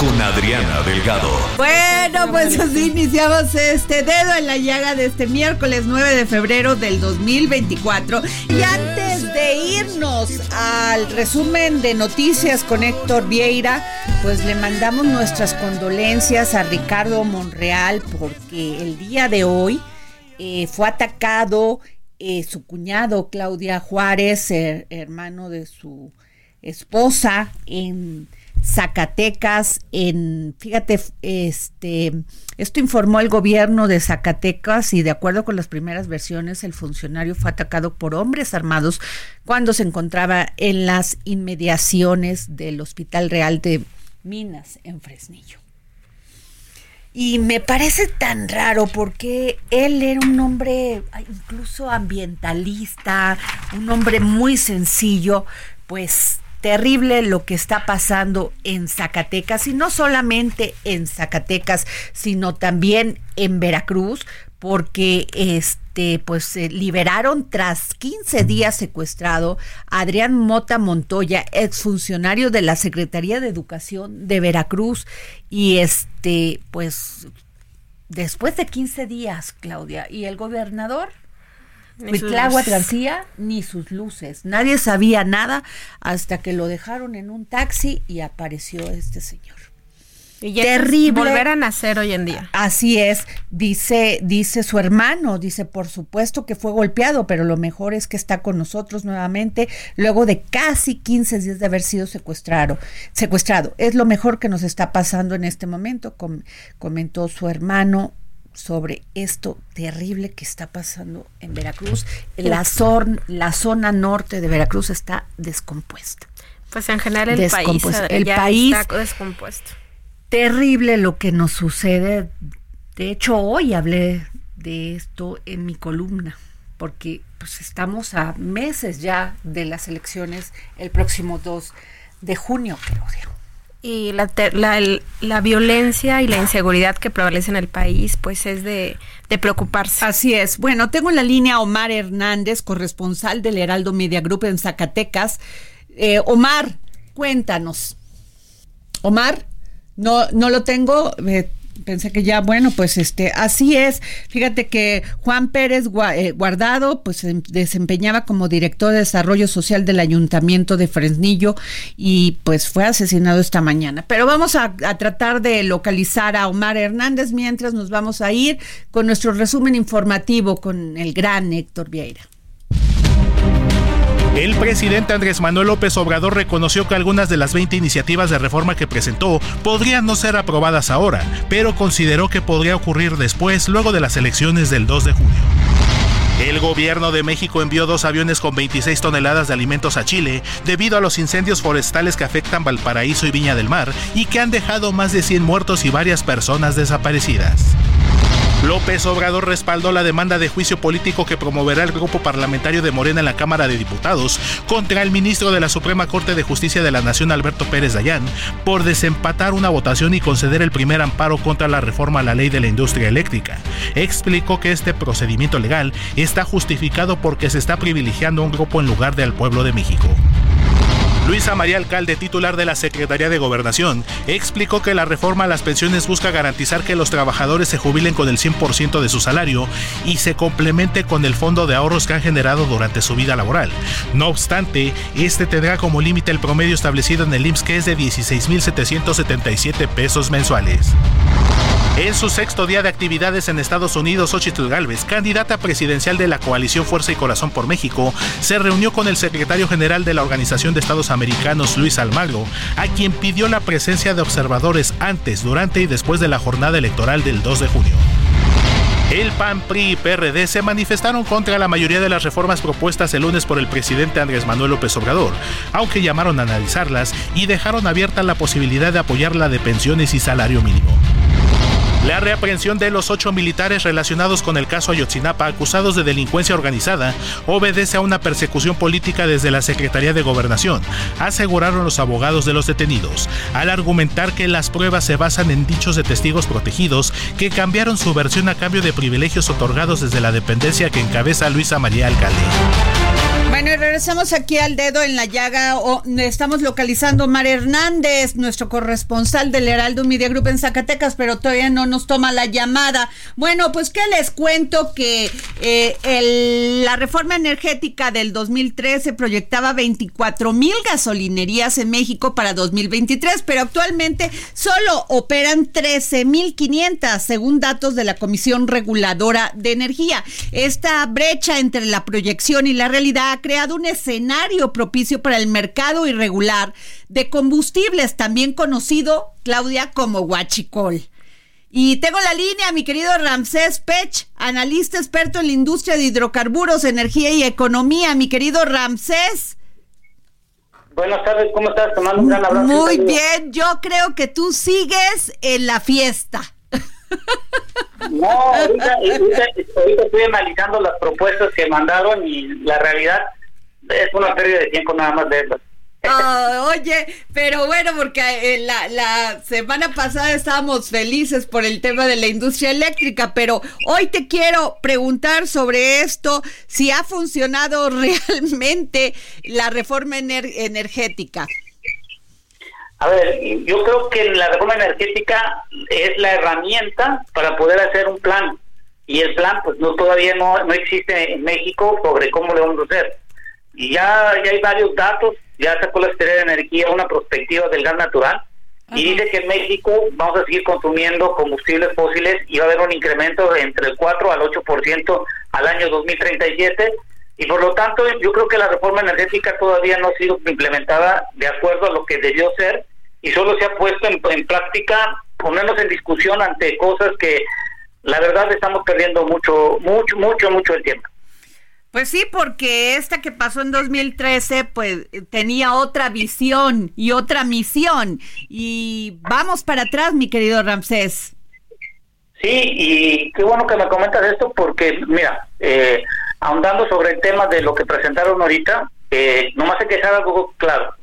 con Adriana Delgado. Bueno, pues así iniciamos este dedo en la llaga de este miércoles 9 de febrero del 2024. Y antes de irnos al resumen de noticias con Héctor Vieira, pues le mandamos nuestras condolencias a Ricardo Monreal porque el día de hoy eh, fue atacado eh, su cuñado Claudia Juárez, her- hermano de su esposa, en Zacatecas, en, fíjate, este, esto informó el gobierno de Zacatecas y de acuerdo con las primeras versiones, el funcionario fue atacado por hombres armados cuando se encontraba en las inmediaciones del Hospital Real de Minas en Fresnillo. Y me parece tan raro porque él era un hombre incluso ambientalista, un hombre muy sencillo, pues terrible lo que está pasando en Zacatecas y no solamente en Zacatecas, sino también en Veracruz, porque este pues se liberaron tras 15 días secuestrado a Adrián Mota Montoya, exfuncionario de la Secretaría de Educación de Veracruz. Y este pues después de 15 días, Claudia, y el gobernador Cuitláhuac. García ni sus luces. Nadie sabía nada hasta que lo dejaron en un taxi y apareció este señor. Y ya Terrible. Volver a nacer hoy en día. Así es, dice, dice su hermano, dice, por supuesto que fue golpeado, pero lo mejor es que está con nosotros nuevamente, luego de casi 15 días de haber sido secuestrado. secuestrado. Es lo mejor que nos está pasando en este momento, com- comentó su hermano sobre esto terrible que está pasando en Veracruz. La, zor- la zona norte de Veracruz está descompuesta. Pues en general el país. Adri, El ya país- está descompuesto. terrible lo que nos sucede. De hecho, hoy hablé de esto en mi columna, porque pues estamos a meses ya de las elecciones el próximo 2 de junio, Claudia. Y la, la, la violencia y la inseguridad que prevalece en el país, pues es de, de preocuparse. Así es. Bueno, tengo en la línea Omar Hernández, corresponsal del Heraldo Media Group en Zacatecas. Eh, Omar, cuéntanos. Omar, no, no lo tengo. eh, pensé que ya, bueno, pues este, así es. Fíjate que Juan Pérez eh, Guardado, pues se desempeñaba como director de desarrollo social del Ayuntamiento de Fresnillo y pues fue asesinado esta mañana. Pero vamos a, a tratar de localizar a Omar Hernández mientras nos vamos a ir con nuestro resumen informativo con el gran Héctor Vieira. El presidente Andrés Manuel López Obrador reconoció que algunas de las 20 iniciativas de reforma que presentó podrían no ser aprobadas ahora, pero consideró que podría ocurrir después, luego de las elecciones del 2 de junio. El gobierno de México envió dos aviones con 26 toneladas de alimentos a Chile debido a los incendios forestales que afectan Valparaíso y Viña del Mar y que han dejado más de 100 muertos y varias personas desaparecidas. López Obrador respaldó la demanda de juicio político que promoverá el grupo parlamentario de Morena en la Cámara de Diputados contra el ministro de la Suprema Corte de Justicia de la Nación, Alberto Pérez Dayán, por desempatar una votación y conceder el primer amparo contra la reforma a la ley de la industria eléctrica. Explicó que este procedimiento legal está justificado porque se está privilegiando a un grupo en lugar de al pueblo de México. Luisa María Alcalde, titular de la Secretaría de Gobernación, explicó que la reforma a las pensiones busca garantizar que los trabajadores se jubilen con el 100% de su salario y se complemente con el fondo de ahorros que han generado durante su vida laboral. No obstante, este tendrá como límite el promedio establecido en el IMSS que es de 16.777 pesos mensuales. En su sexto día de actividades en Estados Unidos, Xochitl Gálvez, candidata presidencial de la coalición Fuerza y Corazón por México, se reunió con el secretario general de la Organización de Estados Americanos, Luis Almagro, a quien pidió la presencia de observadores antes, durante y después de la jornada electoral del 2 de junio. El PAN, PRI y PRD se manifestaron contra la mayoría de las reformas propuestas el lunes por el presidente Andrés Manuel López Obrador, aunque llamaron a analizarlas y dejaron abierta la posibilidad de apoyar la de pensiones y salario mínimo. La reaprehensión de los ocho militares relacionados con el caso Ayotzinapa acusados de delincuencia organizada obedece a una persecución política desde la Secretaría de Gobernación, aseguraron los abogados de los detenidos, al argumentar que las pruebas se basan en dichos de testigos protegidos que cambiaron su versión a cambio de privilegios otorgados desde la dependencia que encabeza Luisa María Alcalde. Regresamos aquí al dedo en la llaga. estamos localizando Mar Hernández, nuestro corresponsal del Heraldo Media Group en Zacatecas, pero todavía no nos toma la llamada. Bueno, pues que les cuento que eh, la reforma energética del 2013 proyectaba 24 mil gasolinerías en México para 2023, pero actualmente solo operan 13 mil 500, según datos de la Comisión Reguladora de Energía. Esta brecha entre la proyección y la realidad creado un escenario propicio para el mercado irregular de combustibles, también conocido, Claudia, como Huachicol. Y tengo la línea, mi querido Ramsés Pech, analista experto en la industria de hidrocarburos, energía y economía. Mi querido Ramsés. Buenas tardes, ¿cómo estás? Te un gran abrazo. Muy bien, yo creo que tú sigues en la fiesta. No, ahorita, estoy analizando las propuestas que mandaron y la realidad es una pérdida de tiempo nada más de eso. Ah, oye, pero bueno, porque eh, la, la semana pasada estábamos felices por el tema de la industria eléctrica, pero hoy te quiero preguntar sobre esto, si ha funcionado realmente la reforma energética. A ver, yo creo que la reforma energética es la herramienta para poder hacer un plan. Y el plan, pues no todavía no, no existe en México sobre cómo le vamos a hacer. Y ya, ya hay varios datos, ya sacó la Secretaría de Energía una perspectiva del gas natural y dice que en México vamos a seguir consumiendo combustibles fósiles y va a haber un incremento de entre el 4 al 8% al año 2037 y por lo tanto yo creo que la reforma energética todavía no ha sido implementada de acuerdo a lo que debió ser y solo se ha puesto en, práctica ponernos en discusión ante cosas que la verdad estamos perdiendo mucho, mucho, mucho, mucho el tiempo. Pues sí, porque esta que pasó en 2013, pues tenía otra visión y otra misión. Y vamos para atrás, mi querido Ramsés. Sí, y qué bueno que me comentas esto porque, mira, eh, ahondando sobre el tema de lo que presentaron ahorita, eh, nomás hay que dejar algo claro.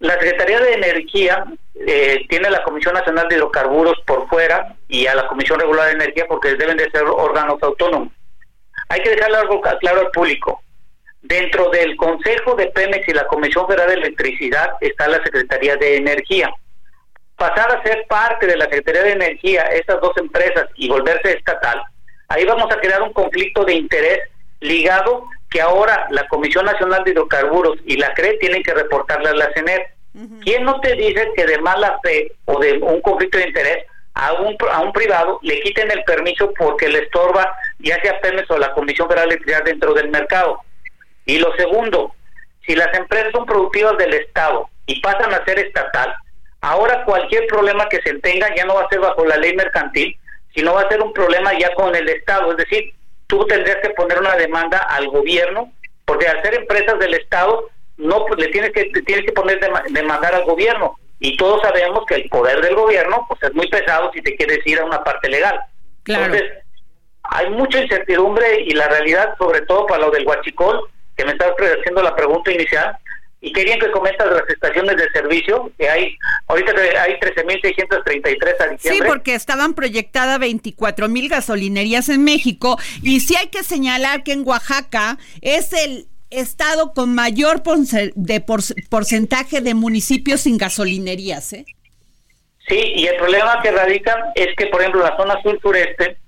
La Secretaría de Energía eh, tiene la Comisión Nacional de Hidrocarburos por fuera y a la Comisión Regular de Energía porque deben de ser órganos autónomos. Hay que dejarle algo claro al público. Dentro del Consejo de Pemex y la Comisión Federal de Electricidad está la Secretaría de Energía. Pasar a ser parte de la Secretaría de Energía, estas dos empresas, y volverse estatal, ahí vamos a crear un conflicto de interés ligado que ahora la Comisión Nacional de Hidrocarburos y la CRE tienen que reportarle a la CENER. ¿Quién no te dice que de mala fe o de un conflicto de interés a un, a un privado le quiten el permiso porque le estorba ya sea Pemex o la Comisión Federal de Electricidad dentro del mercado? Y lo segundo, si las empresas son productivas del Estado y pasan a ser estatal, ahora cualquier problema que se tenga ya no va a ser bajo la ley mercantil, sino va a ser un problema ya con el Estado. Es decir, tú tendrías que poner una demanda al gobierno, porque al ser empresas del Estado, no le tienes que tienes que poner demandar al gobierno. Y todos sabemos que el poder del gobierno pues es muy pesado si te quieres ir a una parte legal. Claro. Entonces, hay mucha incertidumbre y la realidad, sobre todo para lo del huachicol, que me estás haciendo la pregunta inicial, y querían que comentas las estaciones de servicio, que hay, ahorita hay 13.633 a diciembre. Sí, porque estaban proyectadas 24 mil gasolinerías en México, y sí hay que señalar que en Oaxaca es el estado con mayor de porcentaje de municipios sin gasolinerías, ¿eh? Sí, y el problema que radica es que, por ejemplo, la zona sur-sureste,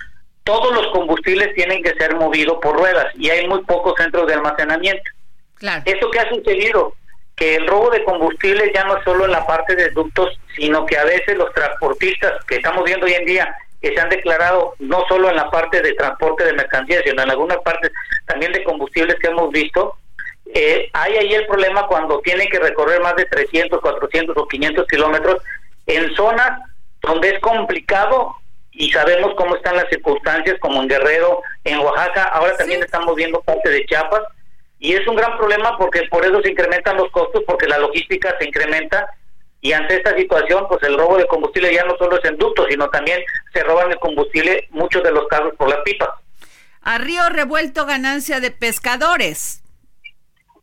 todos los combustibles tienen que ser movidos por ruedas y hay muy pocos centros de almacenamiento. Claro. ¿Esto qué ha sucedido? Que el robo de combustibles ya no es solo en la parte de ductos, sino que a veces los transportistas que estamos viendo hoy en día, que se han declarado no solo en la parte de transporte de mercancías, sino en algunas partes también de combustibles que hemos visto, eh, hay ahí el problema cuando tienen que recorrer más de 300, 400 o 500 kilómetros en zonas donde es complicado y sabemos cómo están las circunstancias, como en Guerrero, en Oaxaca, ahora también estamos viendo parte de Chiapas, y es un gran problema porque por eso se incrementan los costos, porque la logística se incrementa, y ante esta situación, pues el robo de combustible ya no solo es en ductos, sino también se roban el combustible, muchos de los casos por las pipas. A río revuelto ganancia de pescadores.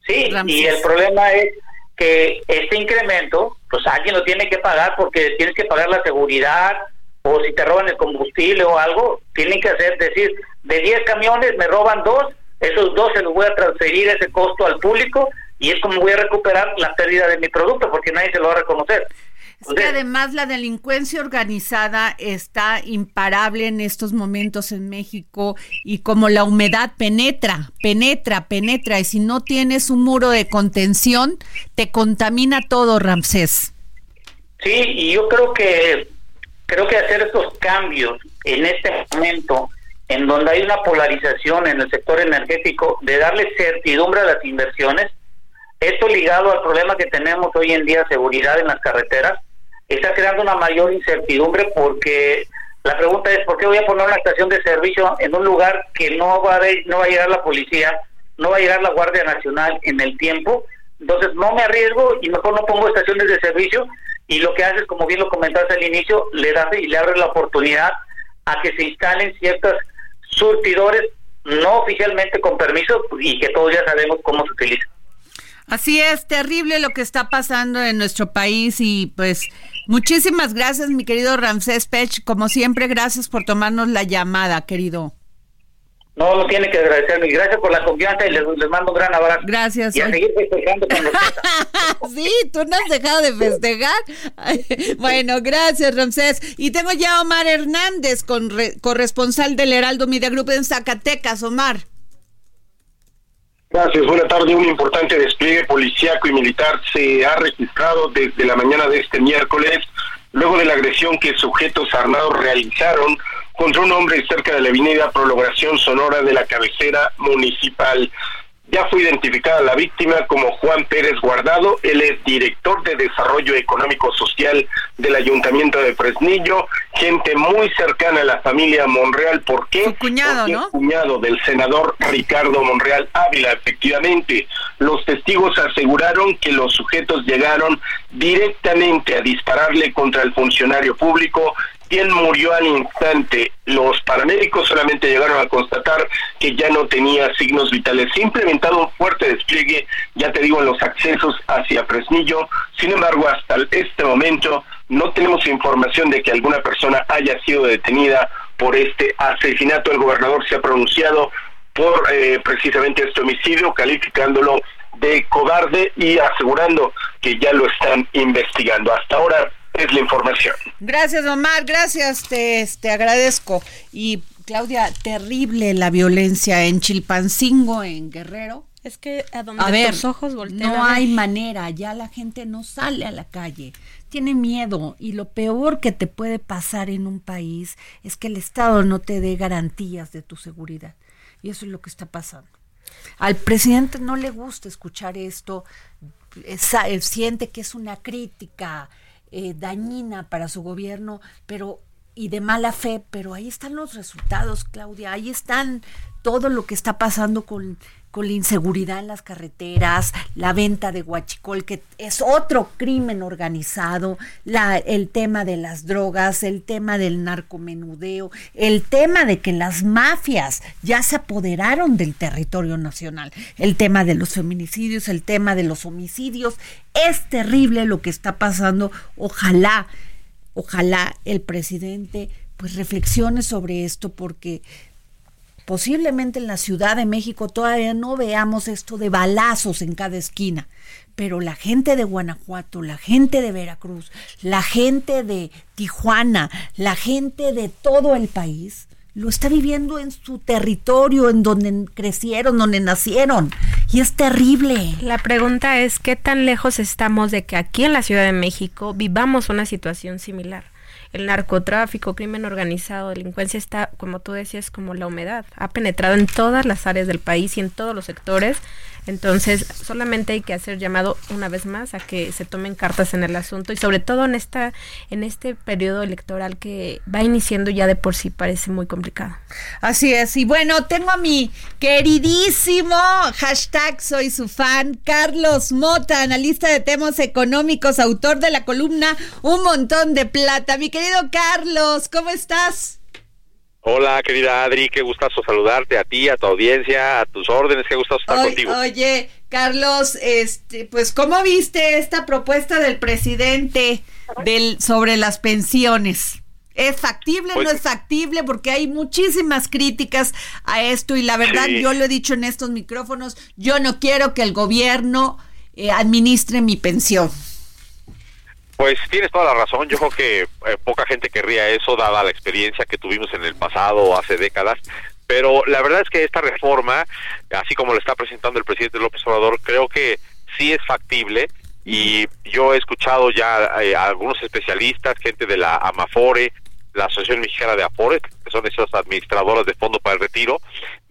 Sí, y el problema es que este incremento, pues alguien lo tiene que pagar porque tienes que pagar la seguridad, o si te roban el combustible o algo, tienen que hacer, decir, de 10 camiones me roban dos, esos dos se los voy a transferir ese costo al público y es como voy a recuperar la pérdida de mi producto porque nadie se lo va a reconocer. Es que además la delincuencia organizada está imparable en estos momentos en México y como la humedad penetra, penetra, penetra y si no tienes un muro de contención, te contamina todo, Ramsés. Sí, y yo creo que creo que hacer estos cambios en este momento en donde hay una polarización en el sector energético de darle certidumbre a las inversiones, esto ligado al problema que tenemos hoy en día, seguridad en las carreteras, está creando una mayor incertidumbre porque la pregunta es, ¿por qué voy a poner una estación de servicio en un lugar que no va a, no va a llegar la policía, no va a llegar la Guardia Nacional en el tiempo? Entonces no me arriesgo y mejor no pongo estaciones de servicio y lo que haces, como bien lo comentaste al inicio, le das y le abres la oportunidad a que se instalen ciertos surtidores no oficialmente con permiso y que todos ya sabemos cómo se utiliza. Así es, terrible lo que está pasando en nuestro país y pues muchísimas gracias mi querido Ramsés Pech, como siempre gracias por tomarnos la llamada, querido. No, no tiene que agradecerme. Gracias por la confianza y les, mando un gran abrazo. Gracias. Y a seguir festejando con Sí, tú no has dejado de festejar. bueno, gracias, Ramsés. Y tengo ya a Omar Hernández, con corresponsal del Heraldo Media Group en Zacatecas. Omar. Gracias, buena tarde. Un importante despliegue policíaco y militar se ha registrado desde la mañana de este miércoles, luego de la agresión que sujetos armados realizaron contra un hombre cerca de la avenida Prolongación Sonora de la cabecera municipal. Ya fue identificada la víctima como Juan Pérez Guardado, él es director de Desarrollo Económico Social del Ayuntamiento de Fresnillo, gente muy cercana a la familia Monreal, ¿por qué? Su cuñado, ¿no? cuñado del senador Ricardo Monreal Ávila, efectivamente. Los testigos aseguraron que los sujetos llegaron directamente a dispararle contra el funcionario público quien murió al instante. Los paramédicos solamente llegaron a constatar que ya no tenía signos vitales. Se ha implementado un fuerte despliegue, ya te digo, en los accesos hacia Fresnillo. Sin embargo, hasta este momento no tenemos información de que alguna persona haya sido detenida por este asesinato. El gobernador se ha pronunciado por eh, precisamente este homicidio, calificándolo de cobarde y asegurando que ya lo están investigando. Hasta ahora es la información. Gracias, Omar, gracias, te, te agradezco. Y Claudia, terrible la violencia en Chilpancingo, en Guerrero. Es que a donde ver, tus ojos voltean. No hay manera, ya la gente no sale a la calle, tiene miedo y lo peor que te puede pasar en un país es que el Estado no te dé garantías de tu seguridad. Y eso es lo que está pasando. Al presidente no le gusta escuchar esto, siente que es una crítica, eh, dañina para su gobierno, pero y de mala fe, pero ahí están los resultados, Claudia, ahí están todo lo que está pasando con con la inseguridad en las carreteras, la venta de guachicol, que es otro crimen organizado, la, el tema de las drogas, el tema del narcomenudeo, el tema de que las mafias ya se apoderaron del territorio nacional, el tema de los feminicidios, el tema de los homicidios. Es terrible lo que está pasando. Ojalá, ojalá el presidente pues reflexione sobre esto porque Posiblemente en la Ciudad de México todavía no veamos esto de balazos en cada esquina, pero la gente de Guanajuato, la gente de Veracruz, la gente de Tijuana, la gente de todo el país, lo está viviendo en su territorio, en donde crecieron, donde nacieron. Y es terrible. La pregunta es, ¿qué tan lejos estamos de que aquí en la Ciudad de México vivamos una situación similar? el narcotráfico, crimen organizado, delincuencia está, como tú decías, como la humedad. Ha penetrado en todas las áreas del país y en todos los sectores. Entonces, solamente hay que hacer llamado una vez más a que se tomen cartas en el asunto y sobre todo en esta en este periodo electoral que va iniciando ya de por sí parece muy complicado. Así es. Y bueno, tengo a mi queridísimo hashtag soy su fan, Carlos Mota, analista de temas económicos, autor de la columna Un montón de plata. Mi querido Carlos, ¿cómo estás? Hola, querida Adri, qué gustazo saludarte a ti, a tu audiencia, a tus órdenes, qué gustazo estar contigo. Oye, Carlos, este, pues, ¿cómo viste esta propuesta del presidente del sobre las pensiones? ¿Es factible? ¿No pues es factible? Porque hay muchísimas críticas a esto y la verdad, yo lo he dicho en estos micrófonos, yo no quiero que el gobierno eh, administre mi pensión. Pues tienes toda la razón. Yo creo que eh, poca gente querría eso, dada la experiencia que tuvimos en el pasado, hace décadas. Pero la verdad es que esta reforma, así como lo está presentando el presidente López Obrador, creo que sí es factible. Y yo he escuchado ya eh, a algunos especialistas, gente de la Amafore, la Asociación Mexicana de Afores, que son esas administradoras de fondo para el retiro,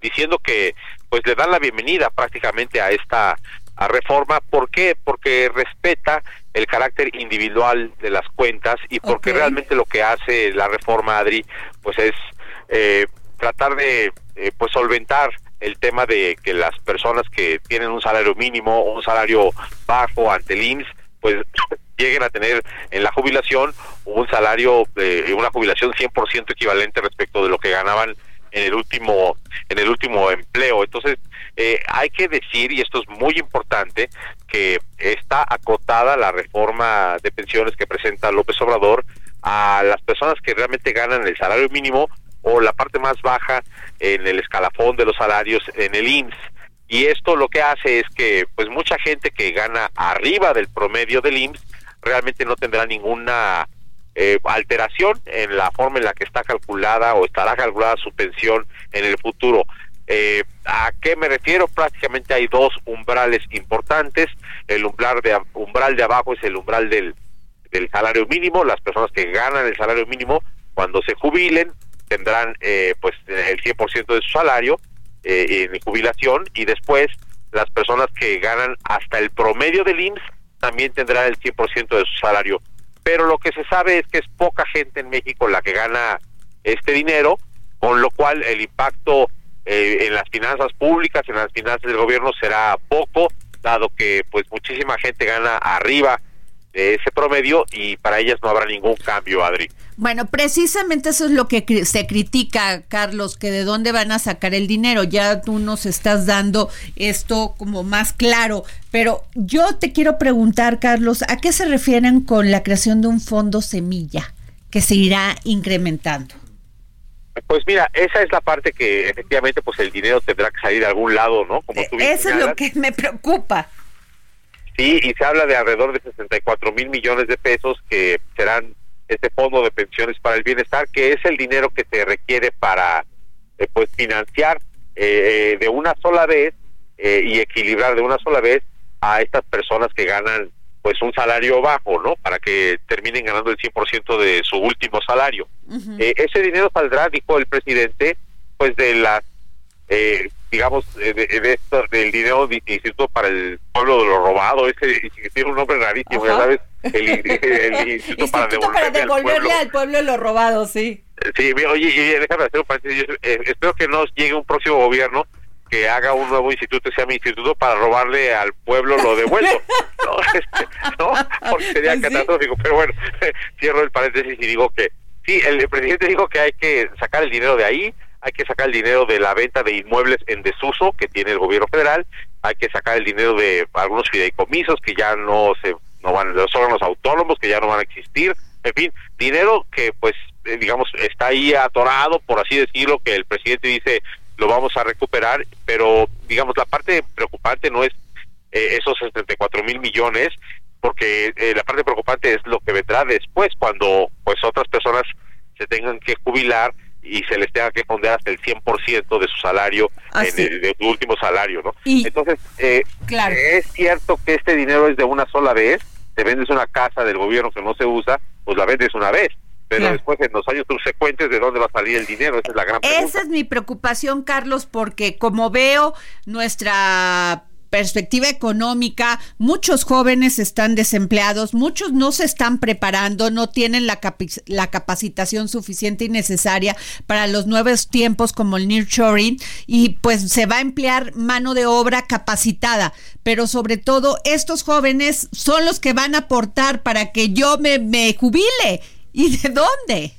diciendo que pues le dan la bienvenida prácticamente a esta a reforma. ¿Por qué? Porque respeta el carácter individual de las cuentas y porque realmente lo que hace la reforma Adri pues es eh, tratar de eh, pues solventar el tema de que las personas que tienen un salario mínimo o un salario bajo ante el IMSS pues lleguen a tener en la jubilación un salario de una jubilación 100% equivalente respecto de lo que ganaban en el último en el último empleo entonces eh, hay que decir, y esto es muy importante, que está acotada la reforma de pensiones que presenta López Obrador a las personas que realmente ganan el salario mínimo o la parte más baja en el escalafón de los salarios en el IMSS. Y esto lo que hace es que pues mucha gente que gana arriba del promedio del IMSS realmente no tendrá ninguna eh, alteración en la forma en la que está calculada o estará calculada su pensión en el futuro. Eh, ¿A qué me refiero? Prácticamente hay dos umbrales importantes. El umbral de, umbral de abajo es el umbral del, del salario mínimo. Las personas que ganan el salario mínimo, cuando se jubilen, tendrán eh, pues el 100% de su salario eh, en jubilación y después las personas que ganan hasta el promedio del IMSS también tendrán el 100% de su salario. Pero lo que se sabe es que es poca gente en México la que gana este dinero, con lo cual el impacto eh, en las finanzas públicas, en las finanzas del gobierno será poco, dado que pues muchísima gente gana arriba de ese promedio y para ellas no habrá ningún cambio, Adri. Bueno, precisamente eso es lo que se critica, Carlos, que de dónde van a sacar el dinero. Ya tú nos estás dando esto como más claro, pero yo te quiero preguntar, Carlos, ¿a qué se refieren con la creación de un fondo semilla que se irá incrementando? Pues mira, esa es la parte que efectivamente pues el dinero tendrá que salir de algún lado, ¿no? Como tú Eso es lo que me preocupa. Sí, y se habla de alrededor de 64 mil millones de pesos que serán este fondo de pensiones para el bienestar, que es el dinero que se requiere para eh, pues financiar eh, de una sola vez eh, y equilibrar de una sola vez a estas personas que ganan pues un salario bajo, ¿no? Para que terminen ganando el 100% de su último salario. Eh, ese dinero saldrá, dijo el presidente, pues de las, eh, digamos, de, de, esto, del dinero del Instituto para el Pueblo de lo Robado, ese tiene un nombre rarísimo, ya sabes, el, Instituto, para devolverle, al, pueblo. al pueblo lo robado, sí. Sí, oye, déjame hacer un paréntesis. Eh, espero que no llegue un próximo gobierno que haga un nuevo instituto, sea mi instituto, para robarle al pueblo lo devuelto. ¿no? Este, ¿no? Porque sería catastrófico. Pero bueno, cierro el paréntesis y digo que sí, el presidente dijo que hay que sacar el dinero de ahí, hay que sacar el dinero de la venta de inmuebles en desuso que tiene el gobierno federal, hay que sacar el dinero de algunos fideicomisos que ya no se no van los órganos autónomos que ya no van a existir, en fin, dinero que pues eh, digamos está ahí atorado por así decirlo que el presidente dice lo vamos a recuperar, pero digamos la parte preocupante no es eh, esos 74 mil millones, porque eh, la parte preocupante es lo que vendrá después cuando pues otras personas se tengan que jubilar y se les tenga que poner hasta el 100% de su salario, ah, de su último salario, ¿no? Entonces, eh, es cierto que este dinero es de una sola vez, te vendes una casa del gobierno que no se usa, pues la vendes una vez. Pero después, en los años subsecuentes, ¿de dónde va a salir el dinero? Esa es la gran pregunta. Esa es mi preocupación, Carlos, porque como veo nuestra perspectiva económica, muchos jóvenes están desempleados, muchos no se están preparando, no tienen la, la capacitación suficiente y necesaria para los nuevos tiempos como el nearshoring y pues se va a emplear mano de obra capacitada, pero sobre todo estos jóvenes son los que van a aportar para que yo me, me jubile. ¿Y de dónde?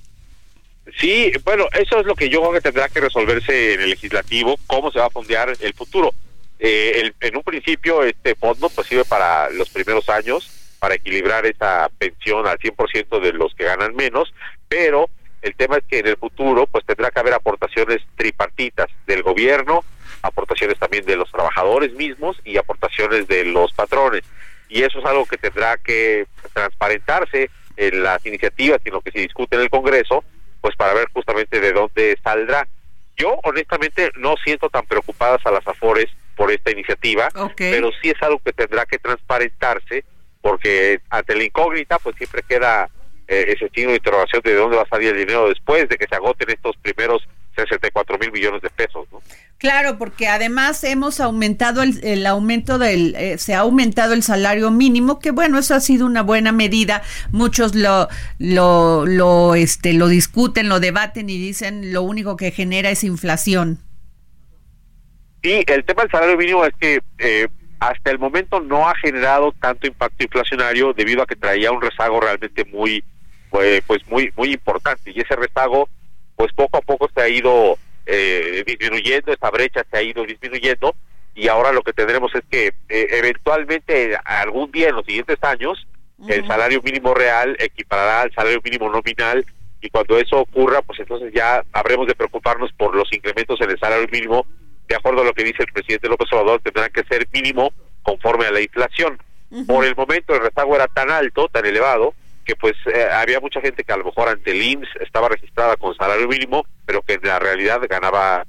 Sí, bueno, eso es lo que yo creo que tendrá que resolverse en el legislativo, cómo se va a fondear el futuro. Eh, en un principio este fondo pues sirve para los primeros años, para equilibrar esa pensión al 100% de los que ganan menos, pero el tema es que en el futuro pues tendrá que haber aportaciones tripartitas del gobierno, aportaciones también de los trabajadores mismos y aportaciones de los patrones. Y eso es algo que tendrá que transparentarse en las iniciativas y en lo que se discute en el Congreso, pues para ver justamente de dónde saldrá. Yo honestamente no siento tan preocupadas a las AFORES por esta iniciativa, pero sí es algo que tendrá que transparentarse porque ante la incógnita pues siempre queda eh, ese signo de interrogación de dónde va a salir el dinero después de que se agoten estos primeros 64 mil millones de pesos. ¿no? Claro, porque además hemos aumentado el, aumento del, eh, se ha aumentado el salario mínimo, que bueno, eso ha sido una buena medida. Muchos lo, lo, lo, este, lo discuten, lo debaten y dicen lo único que genera es inflación. Y el tema del salario mínimo es que eh, hasta el momento no ha generado tanto impacto inflacionario debido a que traía un rezago realmente muy, pues, pues muy, muy importante. Y ese rezago, pues poco a poco se ha ido eh, disminuyendo, esa brecha se ha ido disminuyendo. Y ahora lo que tendremos es que eh, eventualmente algún día en los siguientes años el salario mínimo real equiparará al salario mínimo nominal y cuando eso ocurra, pues entonces ya habremos de preocuparnos por los incrementos en el salario mínimo de acuerdo a lo que dice el presidente López Obrador, tendrán que ser mínimo conforme a la inflación. Por el momento el rezago era tan alto, tan elevado, que pues eh, había mucha gente que a lo mejor ante el IMSS estaba registrada con salario mínimo, pero que en la realidad ganaba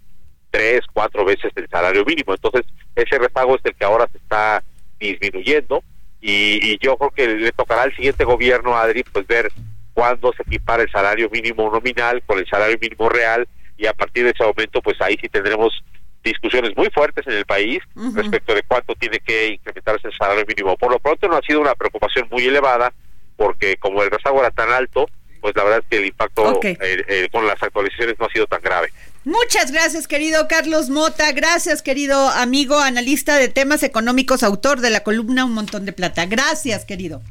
tres, cuatro veces el salario mínimo. Entonces, ese rezago es el que ahora se está disminuyendo y, y yo creo que le tocará al siguiente gobierno, Adri, pues ver cuándo se equipara el salario mínimo nominal con el salario mínimo real y a partir de ese momento, pues ahí sí tendremos discusiones muy fuertes en el país respecto de cuánto tiene que incrementarse el salario mínimo. Por lo pronto no ha sido una preocupación muy elevada porque como el rezago era tan alto, pues la verdad es que el impacto eh, eh, con las actualizaciones no ha sido tan grave. Muchas gracias, querido Carlos Mota. Gracias, querido amigo, analista de temas económicos, autor de la columna Un Montón de Plata. Gracias, querido.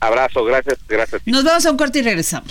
Abrazo, gracias, gracias. Nos vamos a un corte y regresamos.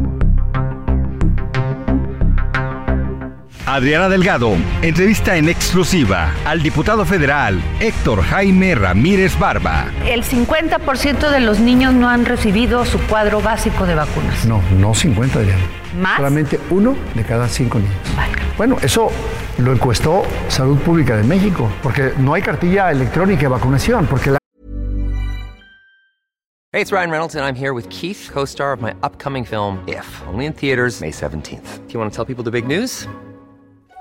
Adriana Delgado entrevista en exclusiva al diputado federal Héctor Jaime Ramírez Barba. El 50% de los niños no han recibido su cuadro básico de vacunas. No, no 50, Adriana. ¿Más? Solamente uno de cada cinco niños. Bueno, eso lo encuestó Salud Pública de México, porque no hay cartilla electrónica de vacunación, porque la Hey, it's Ryan Reynolds, and I'm here with Keith, co star of my upcoming film, If, only in theaters, May 17th. Do you want to tell people the big news?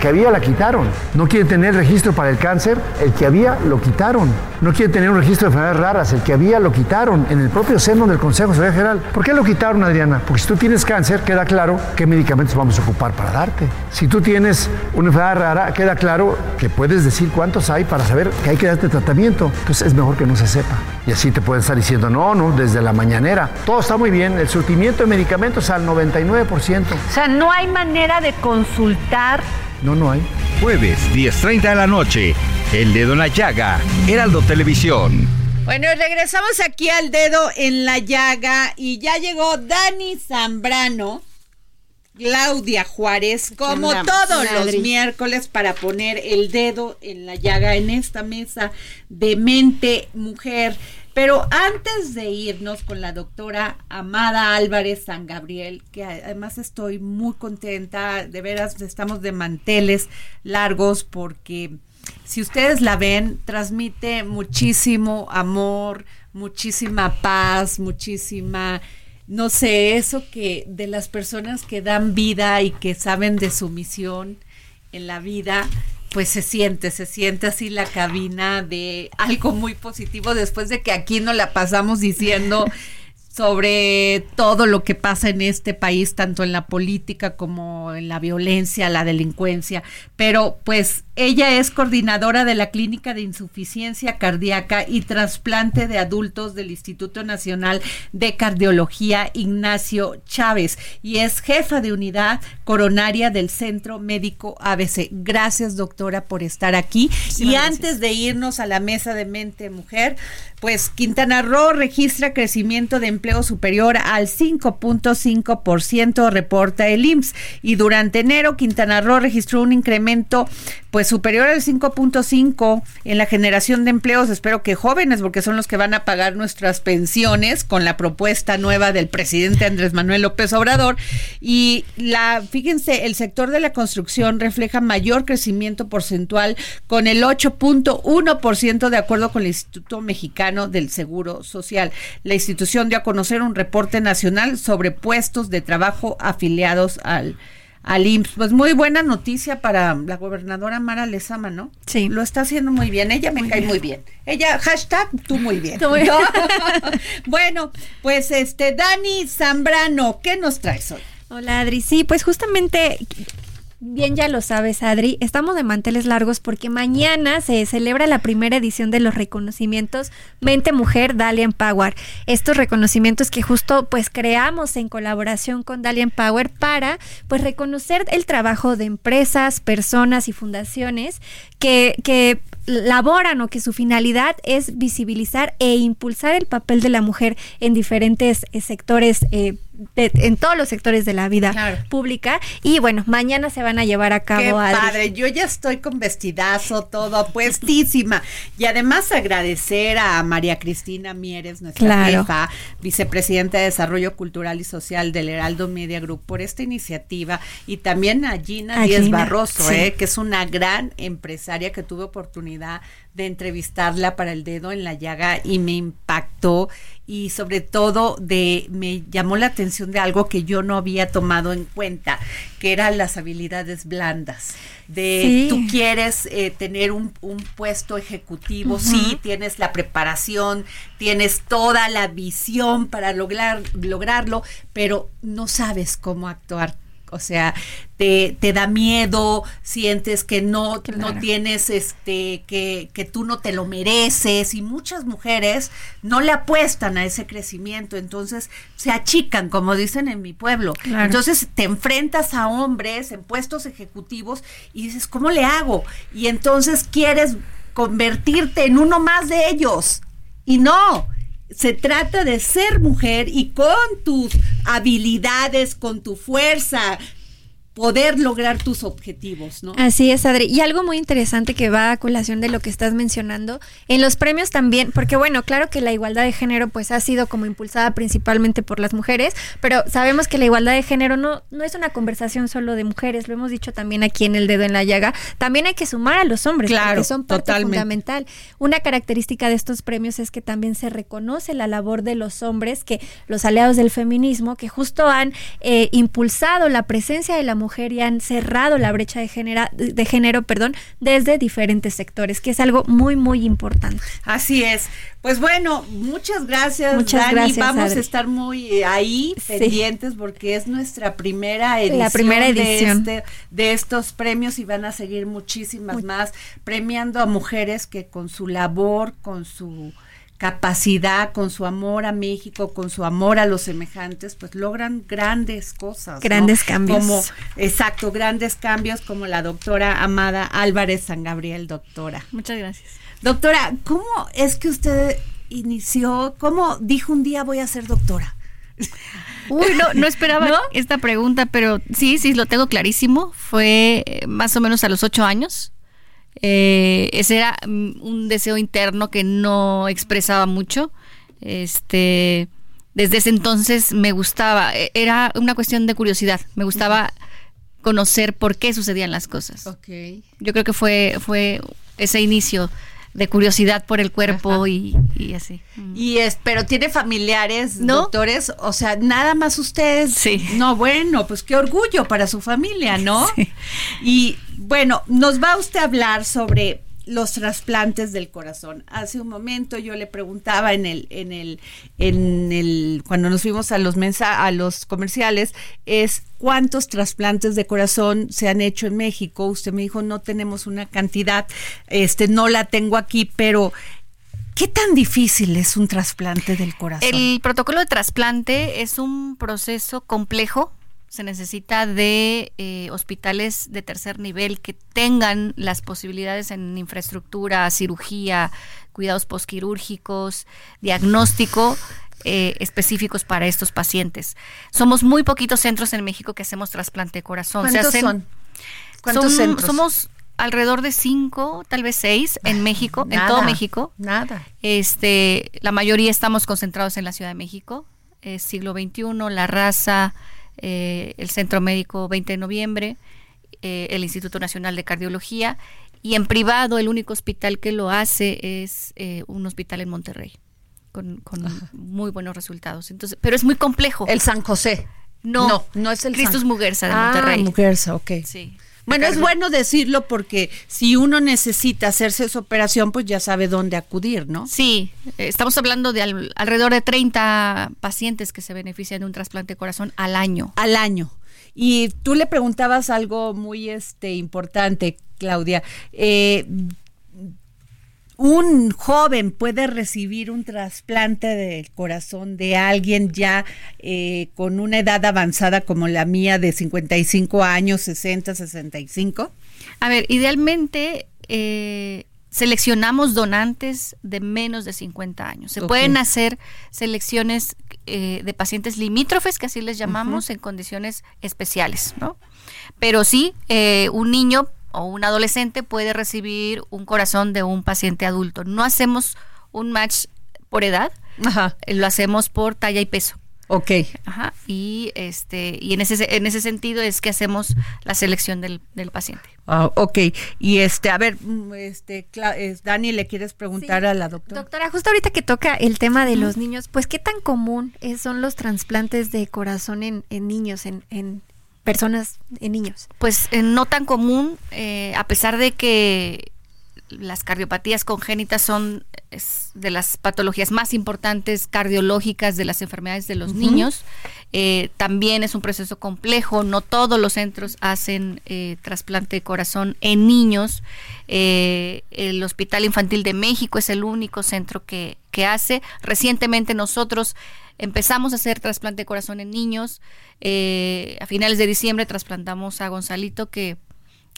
Que había la quitaron. No quieren tener registro para el cáncer, el que había lo quitaron. No quieren tener un registro de enfermedades raras, el que había lo quitaron en el propio seno del Consejo de Seguridad General. ¿Por qué lo quitaron, Adriana? Porque si tú tienes cáncer, queda claro qué medicamentos vamos a ocupar para darte. Si tú tienes una enfermedad rara, queda claro que puedes decir cuántos hay para saber que hay que darte tratamiento. Entonces es mejor que no se sepa. Y así te pueden estar diciendo, no, no, desde la mañanera. Todo está muy bien, el surtimiento de medicamentos al 99%. O sea, no hay manera de consultar no, no hay. Jueves, 10.30 de la noche. El dedo en la llaga. Heraldo Televisión. Bueno, regresamos aquí al dedo en la llaga y ya llegó Dani Zambrano. Claudia Juárez, como todos los miércoles, para poner el dedo en la llaga en esta mesa de mente mujer. Pero antes de irnos con la doctora Amada Álvarez San Gabriel, que además estoy muy contenta, de veras estamos de manteles largos porque si ustedes la ven, transmite muchísimo amor, muchísima paz, muchísima, no sé, eso que de las personas que dan vida y que saben de su misión en la vida, pues se siente, se siente así la cabina de algo muy positivo después de que aquí no la pasamos diciendo sobre todo lo que pasa en este país, tanto en la política como en la violencia, la delincuencia. Pero pues ella es coordinadora de la Clínica de Insuficiencia Cardíaca y Trasplante de Adultos del Instituto Nacional de Cardiología Ignacio Chávez y es jefa de unidad coronaria del Centro Médico ABC. Gracias doctora por estar aquí. y antes de irnos a la mesa de mente mujer, pues Quintana Roo registra crecimiento de empleo superior al 5.5%, reporta el IMSS. Y durante enero, Quintana Roo registró un incremento pues superior al 5.5 en la generación de empleos, espero que jóvenes, porque son los que van a pagar nuestras pensiones con la propuesta nueva del presidente Andrés Manuel López Obrador. Y la, fíjense, el sector de la construcción refleja mayor crecimiento porcentual con el 8.1% de acuerdo con el Instituto Mexicano del Seguro Social. La institución dio a conocer un reporte nacional sobre puestos de trabajo afiliados al al IMSS. Pues muy buena noticia para la gobernadora Mara Lezama, ¿no? Sí. Lo está haciendo muy bien. Ella me cae muy bien. Ella, hashtag, tú muy bien. bueno, pues este, Dani Zambrano, ¿qué nos traes hoy? Hola Adri, sí, pues justamente Bien, ya lo sabes, Adri. Estamos de manteles largos porque mañana se celebra la primera edición de los reconocimientos Mente Mujer Dalian Power. Estos reconocimientos que justo pues creamos en colaboración con Dalian Power para pues reconocer el trabajo de empresas, personas y fundaciones que, que laboran o que su finalidad es visibilizar e impulsar el papel de la mujer en diferentes eh, sectores eh, en todos los sectores de la vida pública. Y bueno, mañana se van a llevar a cabo. Qué padre, yo ya estoy con vestidazo, todo puestísima. Y además agradecer a María Cristina Mieres, nuestra jefa, vicepresidenta de Desarrollo Cultural y Social del Heraldo Media Group, por esta iniciativa. Y también a Gina Díez Barroso, eh, que es una gran empresaria que tuve oportunidad de entrevistarla para el dedo en la llaga y me impactó y sobre todo de me llamó la atención de algo que yo no había tomado en cuenta, que eran las habilidades blandas. De Sí. tú quieres eh, tener un, un puesto ejecutivo, Ujú. sí, tienes la preparación, tienes toda la visión para lograr, lograrlo, pero no sabes cómo actuar. O sea, te, te da miedo, sientes que no, no tienes, este, que, que tú no te lo mereces y muchas mujeres no le apuestan a ese crecimiento, entonces se achican, como dicen en mi pueblo. Claro. Entonces te enfrentas a hombres en puestos ejecutivos y dices, ¿cómo le hago? Y entonces quieres convertirte en uno más de ellos. Y no, se trata de ser mujer y con tus habilidades, con tu fuerza, poder lograr tus objetivos, ¿no? Así es, Adri. Y algo muy interesante que va a colación de lo que estás mencionando, en los premios también, porque bueno, claro que la igualdad de género pues ha sido como impulsada principalmente por las mujeres, pero sabemos que la igualdad de género no, no es una conversación solo de mujeres, lo hemos dicho también aquí en el dedo en la llaga, también hay que sumar a los hombres, Claro, porque son parte totalmente. fundamental. Una característica de estos premios es que también se reconoce la labor de los hombres, que los aliados del feminismo, que justo han eh, impulsado la presencia de la mujer y han cerrado la brecha de, genera- de género perdón, desde diferentes sectores, que es algo muy, muy importante. Así es. Pues bueno, muchas gracias, Muchas Dani. gracias, Vamos Adri. a estar muy eh, ahí Sí. pendientes porque es nuestra primera edición, La primera edición. De, este, de estos premios y van a seguir muchísimas más premiando a mujeres que con su labor, con su capacidad, con su amor a México, con su amor a los semejantes, pues logran grandes cosas. ¿no? Grandes cambios. Como, exacto, grandes cambios como la doctora Amada Álvarez San Gabriel, doctora. Muchas gracias. Doctora, ¿cómo es que usted inició, cómo dijo un día voy a ser doctora? Uy, no, no esperaba esta pregunta, pero sí, sí, lo tengo clarísimo. Fue eh, más o menos a los ocho años. Eh, ese era mm, un deseo interno que no expresaba mucho. Este, desde ese entonces me gustaba, e- era una cuestión de curiosidad. Me gustaba conocer por qué sucedían las cosas. Ok. Yo creo que fue, fue ese inicio de curiosidad por el cuerpo y, y así. Y es, pero tiene familiares, ¿No? doctores, o sea, nada más ustedes. Sí. No, bueno, pues qué orgullo para su familia, ¿no? Y bueno, nos va usted a hablar sobre los trasplantes del corazón. Hace un momento yo le preguntaba en el, en el, en el, cuando nos fuimos a los a los comerciales, es cuántos trasplantes de corazón se han hecho en México. Usted me dijo no tenemos una cantidad, este, no la tengo aquí, pero ¿qué tan difícil es un trasplante del corazón? El protocolo de trasplante es un proceso complejo. Se necesita de eh, hospitales de tercer nivel que tengan las posibilidades en infraestructura, cirugía, cuidados posquirúrgicos, diagnóstico eh, específicos para estos pacientes. Somos muy poquitos centros en México que hacemos trasplante de corazón. ¿Cuántos hacen- son? ¿Cuántos centros? Somos alrededor de cinco, tal vez seis en México, en todo México. Nada. Este, la mayoría estamos concentrados en la Ciudad de México, siglo XXI, La Raza, eh, el Centro Médico 20 de Noviembre, eh, el Instituto Nacional de Cardiología y en privado el único hospital que lo hace es eh, un hospital en Monterrey con, con muy buenos resultados. Entonces, pero es muy complejo. El San José. No, No, no es el Cristus San- Muguerza de Ah, Monterrey. Muguerza, ok. Sí. Bueno, es bueno decirlo porque si uno necesita hacerse esa operación, pues ya sabe dónde acudir, ¿no? Sí, estamos hablando de al- alrededor de 30 pacientes que se benefician de un trasplante de corazón al año. Al año. Y tú le preguntabas algo muy este importante, Claudia. Eh, un joven puede recibir un trasplante del corazón de alguien ya eh, con una edad avanzada como la mía de 55 años, 60, 65. A ver, idealmente eh, seleccionamos donantes de menos de 50 años. Se pueden hacer selecciones eh, de pacientes limítrofes, que así les llamamos, en condiciones especiales, ¿no? Pero sí, eh, un niño o un adolescente puede recibir un corazón de un paciente adulto. No hacemos un match por edad, eh, lo hacemos por talla y peso. Ok. Ajá, y este y en ese en ese sentido es que hacemos la selección del, del paciente. Ah, ok, y este, a ver, mm, este, Cla- es- Dani, ¿le quieres preguntar a la doctora? Doctora, justo ahorita que toca el tema de los niños, pues qué tan común es- son los trasplantes de corazón en, en niños, en, en personas, en niños. Pues eh, no tan común, eh, a pesar de que las cardiopatías congénitas son es, de las patologías más importantes cardiológicas de las enfermedades de los niños. Eh, también es un proceso complejo, no todos los centros hacen eh, trasplante de corazón en niños. Eh, el Hospital Infantil de México es el único centro que, que hace. Recientemente nosotros empezamos a hacer trasplante de corazón en niños. Eh, a finales de diciembre trasplantamos a Gonzalito que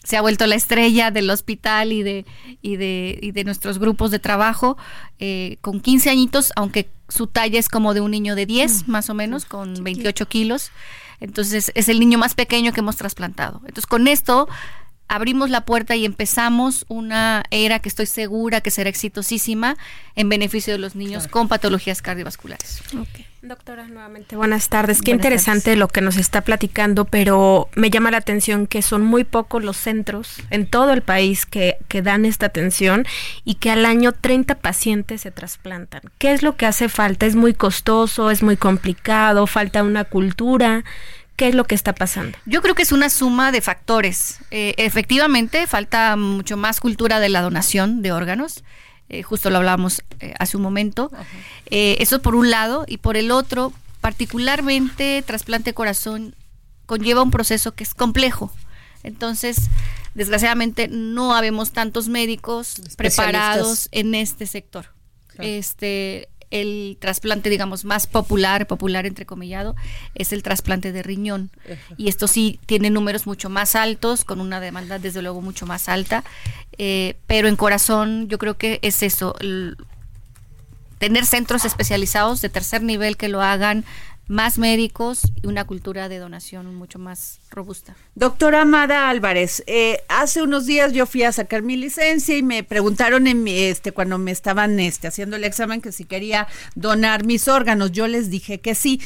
se ha vuelto la estrella del hospital y de, y de, y de nuestros grupos de trabajo, eh, con 15 añitos, aunque su talla es como de un niño de 10, más o menos, con 28 kilos. Entonces es el niño más pequeño que hemos trasplantado. Entonces con esto abrimos la puerta y empezamos una era que estoy segura que será exitosísima en beneficio de los niños con patologías cardiovasculares. Doctora, nuevamente buenas tardes. Qué Buenas interesante lo que nos está platicando, pero me llama la atención que son muy pocos los centros en todo el país que, que dan esta atención y que al año 30 pacientes se trasplantan. ¿Qué es lo que hace falta? ¿Es muy costoso? ¿Es muy complicado? ¿Falta una cultura? ¿Qué es lo que está pasando? Yo creo que es una suma de factores. Eh, efectivamente, falta mucho más cultura de la donación de órganos. Eh, justo lo hablábamos eh, hace un momento. Eh, eso por un lado. Y por el otro, particularmente trasplante de corazón conlleva un proceso que es complejo. Entonces, desgraciadamente, no habemos tantos médicos preparados en este sector. Este, el trasplante, digamos, más popular, popular entrecomillado, es el trasplante de riñón. Y esto sí tiene números mucho más altos, con una demanda desde luego mucho más alta. Eh, pero en corazón yo creo que es eso, el- tener centros especializados de tercer nivel que lo hagan, más médicos y una cultura de donación mucho más robusta. Doctora Amada Álvarez, eh, hace unos días yo fui a sacar mi licencia y me preguntaron en mi, este, cuando me estaban este, haciendo el examen que si quería donar mis órganos. Yo les dije que sí.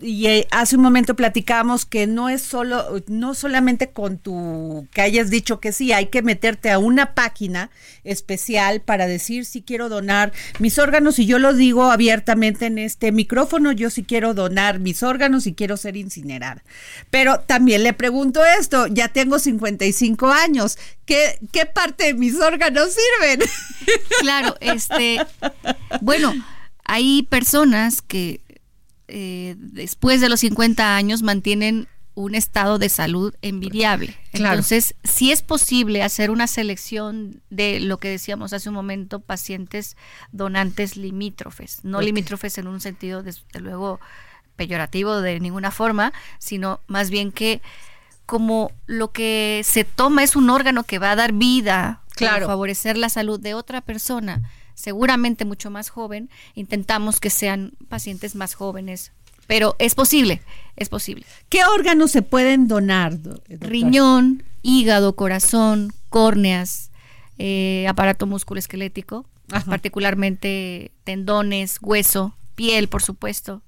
Y eh, hace un momento platicamos que no es solo, no solamente con tu, que hayas dicho que sí, hay que meterte a una página especial para decir si quiero donar mis órganos y yo lo digo abiertamente en este micrófono, yo sí quiero donar mis órganos y quiero ser incinerada. Pero también le pregunto esto, ya tengo 55 años, ¿qué, qué parte de mis órganos sirven? Claro, este, bueno, hay personas que eh, después de los 50 años mantienen un estado de salud envidiable. Claro. Entonces, si es posible hacer una selección de lo que decíamos hace un momento, pacientes donantes limítrofes, no Ok. limítrofes en un sentido, desde luego, peyorativo de ninguna forma, sino más bien que como lo que se toma es un órgano que va a dar vida, para Claro. favorecer la salud de otra persona, seguramente mucho más joven, intentamos que sean pacientes más jóvenes, pero es posible, es posible. ¿Qué órganos se pueden donar? doctor? Riñón, hígado, corazón, córneas, eh, aparato musculoesquelético, particularmente tendones, hueso, piel, por supuesto.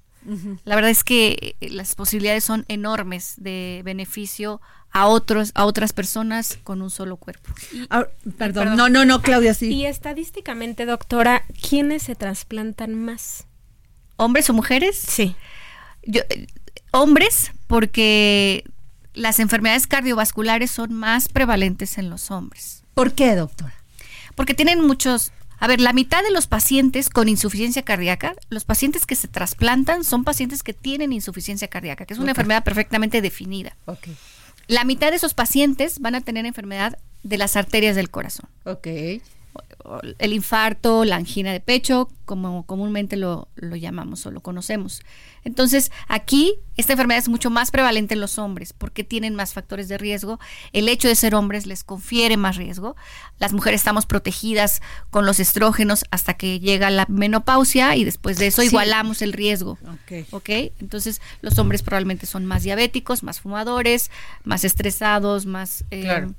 La verdad es que eh, las posibilidades son enormes de beneficio a otros, a otras personas con un solo cuerpo. Ah, perdón, no, no, no, Claudia, sí. Y estadísticamente, doctora, ¿quiénes se trasplantan más? ¿Hombres o mujeres? Sí. Yo, eh, hombres, porque las enfermedades cardiovasculares son más prevalentes en los hombres. ¿Por qué, doctora? Porque tienen muchos... A ver, la mitad de los pacientes con insuficiencia cardíaca, los pacientes que se trasplantan son pacientes que tienen insuficiencia cardíaca, que es una enfermedad perfectamente definida. Ok. La mitad de esos pacientes van a tener enfermedad de las arterias del corazón. Ok. El infarto, la angina de pecho, como comúnmente lo, lo llamamos o lo conocemos. Entonces, aquí esta enfermedad es mucho más prevalente en los hombres porque tienen más factores de riesgo. El hecho de ser hombres les confiere más riesgo. Las mujeres estamos protegidas con los estrógenos hasta que llega la menopausia y después de eso Sí. igualamos el riesgo. Ok. ¿ok? Entonces, los hombres probablemente son más diabéticos, más fumadores, más estresados, más... eh, Claro.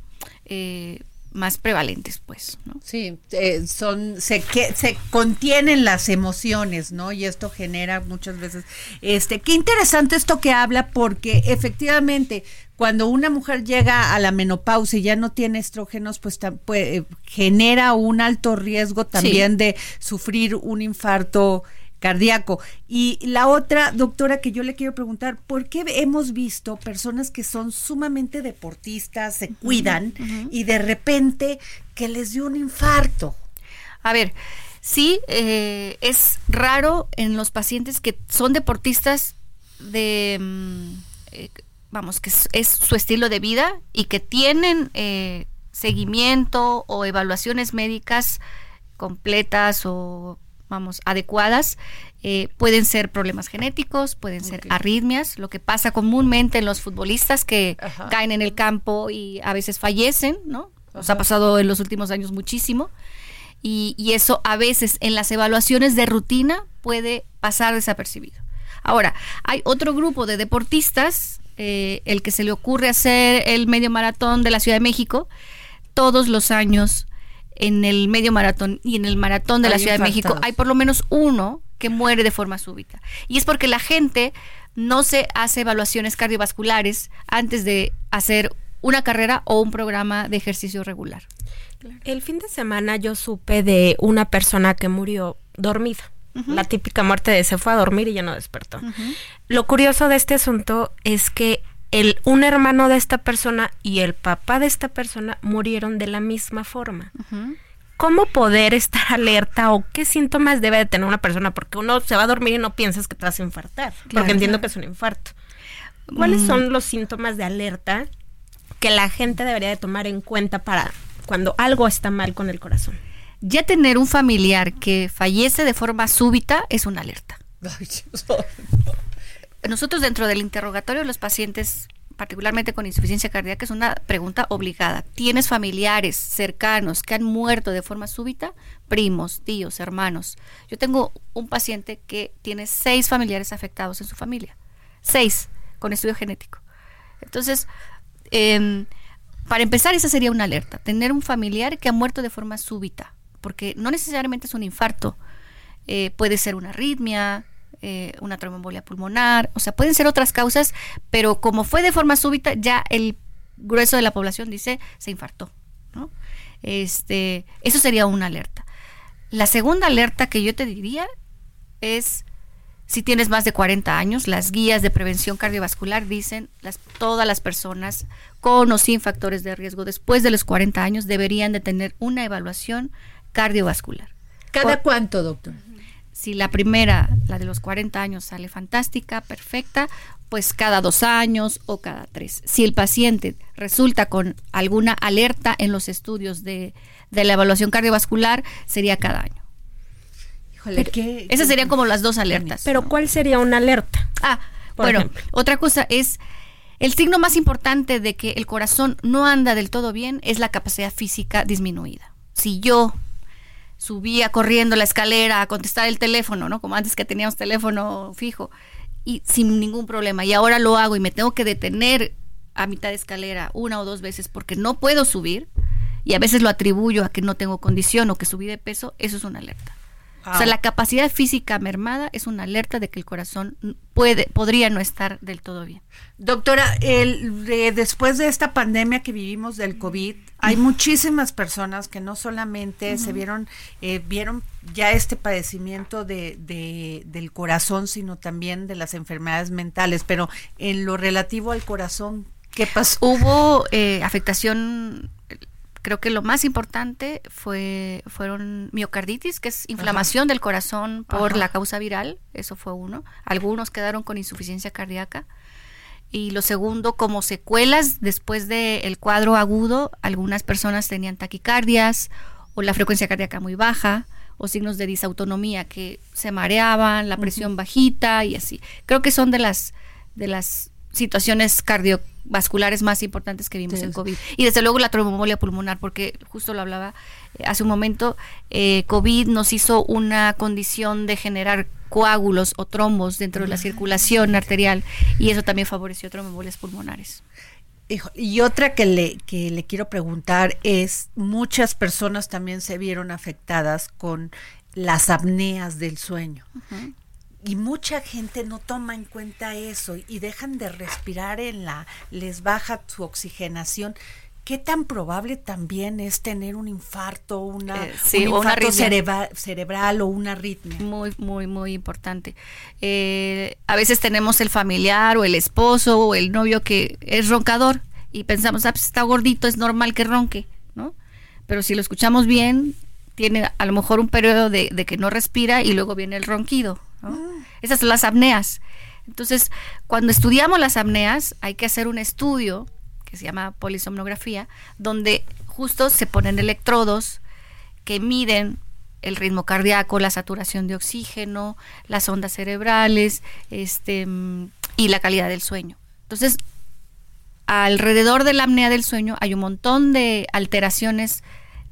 eh, más prevalentes, pues. ¿no? Sí, eh, son se que se contienen las emociones, ¿no? Y esto genera muchas veces, este, qué interesante esto que habla porque efectivamente cuando una mujer llega a la menopausia y ya no tiene estrógenos, pues, pues genera un alto riesgo también de sufrir un infarto cardíaco. Y la otra, doctora, que yo le quiero preguntar, ¿por qué hemos visto personas que son sumamente deportistas, se cuidan y de repente que les dio un infarto? A ver, sí, eh, es raro en los pacientes que son deportistas de, mm, eh, vamos, que es, su estilo de vida y que tienen eh, seguimiento o evaluaciones médicas completas o vamos, adecuadas, eh, pueden ser problemas genéticos, pueden ser arritmias, lo que pasa comúnmente en los futbolistas que caen en el campo y a veces fallecen, ¿no? Nos ha pasado en los últimos años muchísimo. Y, eso a veces en las evaluaciones de rutina puede pasar desapercibido. Ahora, hay otro grupo de deportistas, eh, el que se le ocurre hacer el medio maratón de la Ciudad de México, todos los años en el medio maratón y en el maratón de la Ciudad de México hay por lo menos uno que muere de forma súbita. Y es porque la gente no se hace evaluaciones cardiovasculares antes de hacer una carrera o un programa de ejercicio regular. El fin de semana yo supe de una persona que murió dormida. La típica muerte de se fue a dormir y ya no despertó. Lo curioso de este asunto es que el, un hermano de esta persona y el papá de esta persona murieron de la misma forma. ¿Cómo poder estar alerta o qué síntomas debe de tener una persona? Porque uno se va a dormir y no piensas que te vas a infartar, porque entiendo que es un infarto. ¿Cuáles mm. son los síntomas de alerta que la gente debería de tomar en cuenta para cuando algo está mal con el corazón? Ya tener un familiar que fallece de forma súbita es una alerta nosotros dentro del interrogatorio los pacientes particularmente con insuficiencia cardíaca, es una pregunta obligada. ¿Tienes familiares cercanos que han muerto de forma súbita? Primos, tíos, hermanos. Yo tengo un paciente que tiene seis familiares afectados en su familia. Seis, con estudio genético. Entonces, em, para empezar, esa sería una alerta. Tener un familiar que ha muerto de forma súbita, porque no necesariamente es un infarto. Eh, puede ser una arritmia, eh, una tromboembolia pulmonar, o sea, pueden ser otras causas, pero como fue de forma súbita, ya el grueso de la población dice se infartó, ¿no? Este, eso sería una alerta. La segunda alerta que yo te diría es si tienes más de 40 años, las guías de prevención cardiovascular dicen las todas las personas con o sin factores de riesgo después de los 40 años deberían de tener una evaluación cardiovascular. ¿Cada cuánto, doctor? Si la primera, la de los 40 años, sale fantástica, perfecta, pues cada dos años o cada tres. Si el paciente resulta con alguna alerta en los estudios de, la evaluación cardiovascular, sería cada año. Híjole, esas serían como las dos alertas. Pero ¿cuál sería una alerta? Ah, bueno, otra cosa es el signo más importante de que el corazón no anda del todo bien es la capacidad física disminuida. Si yo subía corriendo la escalera a contestar el teléfono, ¿no? Como antes que teníamos teléfono fijo y sin ningún problema. Y ahora lo hago y me tengo que detener a mitad de escalera una o dos veces porque no puedo subir y a veces lo atribuyo a que no tengo condición o que subí de peso, eso es una alerta. O sea, la capacidad física mermada es una alerta de que el corazón puede, podría no estar del todo bien. Doctora, el, después de esta pandemia que vivimos del COVID, hay muchísimas personas que no solamente se vieron, eh, vieron ya este padecimiento de, del corazón, sino también de las enfermedades mentales, pero en lo relativo al corazón, ¿qué pasó? Hubo eh, afectación creo que lo más importante fue fueron miocarditis, que es inflamación del corazón por la causa viral, eso fue uno. Algunos quedaron con insuficiencia cardíaca. Y lo segundo, como secuelas después del cuadro agudo, algunas personas tenían taquicardias o la frecuencia cardíaca muy baja o signos de disautonomía que se mareaban, la presión bajita y así. Creo que son de las de las situaciones cardiovasculares más importantes que vimos en COVID. Y desde luego la tromboembolia pulmonar, porque justo lo hablaba eh, hace un momento, eh, COVID nos hizo una condición de generar coágulos o trombos dentro de la circulación arterial y eso también favoreció tromboembolias pulmonares. Y otra que le, que le quiero preguntar es, muchas personas también se vieron afectadas con las apneas del sueño. Y mucha gente no toma en cuenta eso y dejan de respirar en la, les baja su oxigenación. ¿Qué tan probable también es tener un infarto, una, Eh, sí, un o una infarto cereba- cerebral o una arritmia? Muy, muy, muy importante. Eh, a veces tenemos el familiar o el esposo o el novio que es roncador y pensamos, ah, pues está gordito, es normal que ronque, ¿no? Pero si lo escuchamos bien, tiene a lo mejor un periodo de, de que no respira y luego viene el ronquido, Esas son las apneas. Entonces, cuando estudiamos las apneas, hay que hacer un estudio que se llama polisomnografía, donde justo se ponen electrodos que miden el ritmo cardíaco, la saturación de oxígeno, las ondas cerebrales, este y la calidad del sueño. Entonces, alrededor de la apnea del sueño hay un montón de alteraciones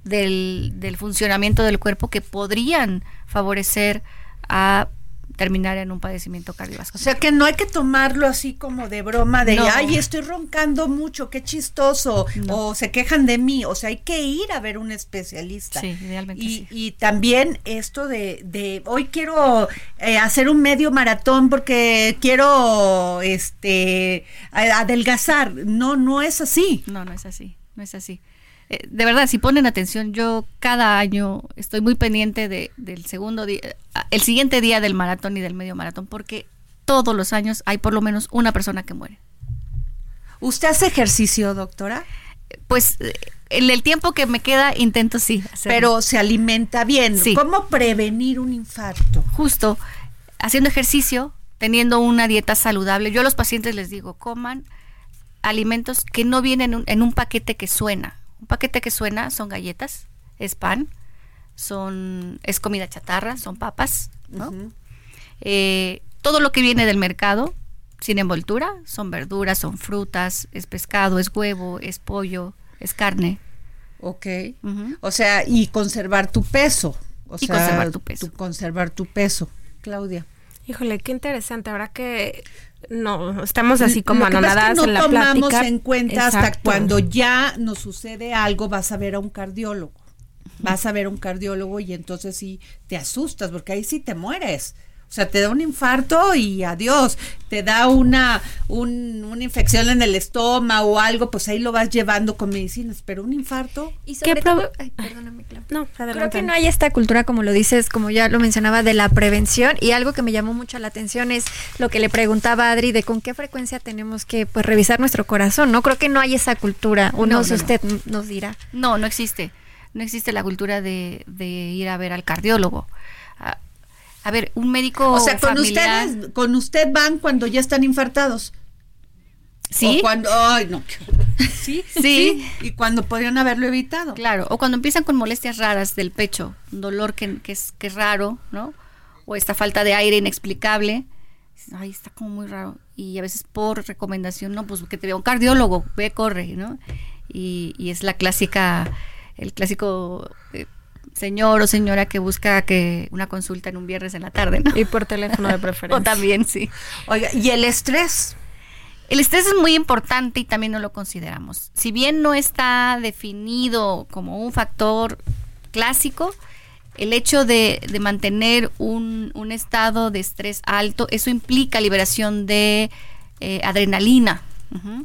del, del funcionamiento del cuerpo que podrían favorecer a terminar en un padecimiento O cardiovascular. sea que no hay que tomarlo así como de broma de, No. ay, estoy roncando mucho, qué chistoso, o se quejan de mí, o sea, hay que ir a ver un especialista. Sí, idealmente y, sí. y también esto de, de hoy quiero eh, hacer un medio maratón porque quiero este adelgazar. No, no es así. No, no es así, no es así. Eh, de verdad, si ponen atención, yo cada año estoy muy pendiente de, del segundo día, ah, el siguiente día del maratón y del medio maratón, porque todos los años hay por lo menos una persona que muere. ¿Usted hace ejercicio, doctora? Pues eh, en el tiempo que me queda intento sí. hacerlo. Pero se alimenta bien. Sí. ¿Cómo prevenir un infarto? justo haciendo ejercicio, teniendo una dieta saludable. Yo a los pacientes les digo, coman alimentos que no vienen en un, en un paquete que suena. Un paquete que suena son galletas, es pan, son es comida chatarra, son papas, ¿no? Eh, todo lo que viene del mercado sin envoltura son verduras, son frutas, es pescado, es huevo, es pollo, es carne. Ok. O sea, y conservar tu peso. O Y sea, conservar tu peso. conservar tu peso. Claudia. Híjole, qué interesante. Ahora que no estamos así como pasa es que anonadadas no en la tomamos plática. en cuenta hasta cuando ya nos sucede algo, vas a ver a un cardiólogo. Vas a ver a un cardiólogo y entonces sí te asustas porque ahí sí te mueres. O sea, te da un infarto y adiós. Te da una, un- una infección en el estómago o algo, pues ahí lo vas llevando con medicinas. Pero un infarto. Y sobre todo, ay, perdóname, Clau. No, Creo que no hay esta cultura, como lo dices, como ya lo mencionaba, de la prevención. Y algo que me llamó mucho la atención es lo que le preguntaba a Adri de con qué frecuencia tenemos que pues, revisar nuestro corazón. No creo que no hay esa cultura. O no, No, sé, no, no. usted nos dirá. No, no existe. No existe la cultura de, de ir a ver al cardiólogo. A, ver, un médico O sea, con familiar- ustedes, con usted van cuando ya están infartados. Sí. O cuando, ay, no. Sí, Sí. Y cuando podrían haberlo evitado. Claro, o cuando empiezan con molestias raras del pecho, un dolor que, que es, que es raro, ¿no? O esta falta de aire inexplicable. Ay, está como muy raro. Y a veces por recomendación, no, pues que te vea un cardiólogo, ve, corre, ¿no? Y, y es la clásica, el clásico eh, señor o señora que busca que una consulta en un viernes en la tarde, ¿no? Y por teléfono de preferencia. o también, sí. Oiga, ¿y el estrés? El estrés es muy importante y también no lo consideramos. Si bien no está definido como un factor clásico, el hecho de, de mantener un, un estado de estrés alto, eso implica liberación de eh, adrenalina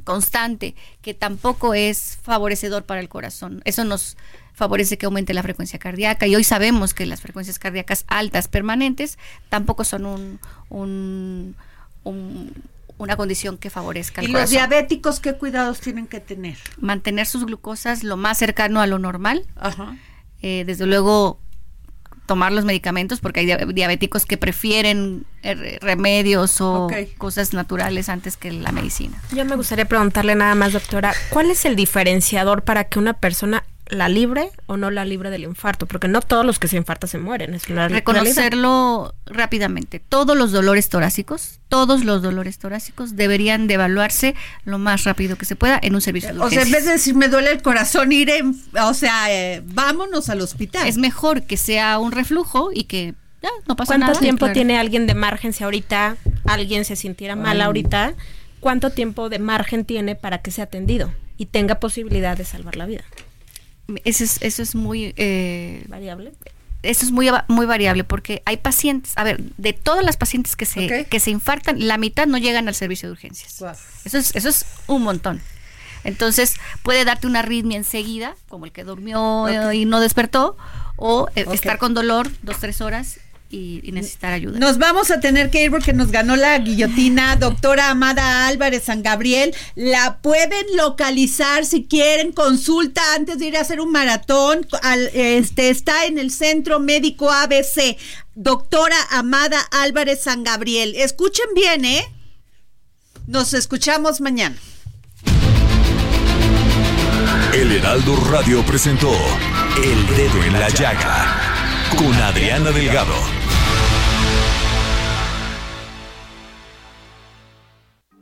constante, que tampoco es favorecedor para el corazón. Eso nos favorece que aumente la frecuencia cardíaca y hoy sabemos que las frecuencias cardíacas altas permanentes tampoco son un, un- un- una condición que favorezca ¿Y el los corazón. diabéticos qué cuidados tienen que tener? Mantener sus glucosas lo más cercano a lo normal. Ajá. Eh, desde luego tomar los medicamentos porque hay dia- diabéticos que prefieren re- remedios o cosas naturales antes que la medicina. Yo me gustaría preguntarle nada más, doctora, ¿cuál es el diferenciador para que una persona la libre o no la libre del infarto? Porque no todos los que se infartan se mueren, es una realidad. Reconocerlo rápidamente. Todos los dolores torácicos, todos los dolores torácicos deberían de evaluarse lo más rápido que se pueda en un servicio de O sea, en urgencias. vez de decir me duele el corazón, ir en, o sea, eh, vámonos al hospital. Es mejor que sea un reflujo y que ya no pasa ¿Cuánto nada. tiempo Claro. tiene alguien de margen si ahorita alguien se sintiera mal Ay. ahorita cuánto tiempo de margen tiene para que sea atendido y tenga posibilidad de salvar la vida. Eso es, eso es muy... Eh, variable. Eso es muy, muy variable porque hay pacientes, a ver, de todas las pacientes que se, que se infartan, la mitad no llegan al servicio de urgencias. Eso, es, eso es un montón. Entonces puede darte una arritmia enseguida, como el que durmió y no despertó, o eh, estar con dolor dos, tres horas y, necesitar ayuda. Nos vamos a tener que ir porque nos ganó la guillotina. Doctora Amada Álvarez San Gabriel, la pueden localizar si quieren consulta antes de ir a hacer un maratón. este está en el Centro Médico ABC. Doctora Amada Álvarez San Gabriel. Escuchen bien, ¿eh? Nos escuchamos mañana. El Heraldo Radio presentó El Dedo en la Llaga con Adriana Delgado.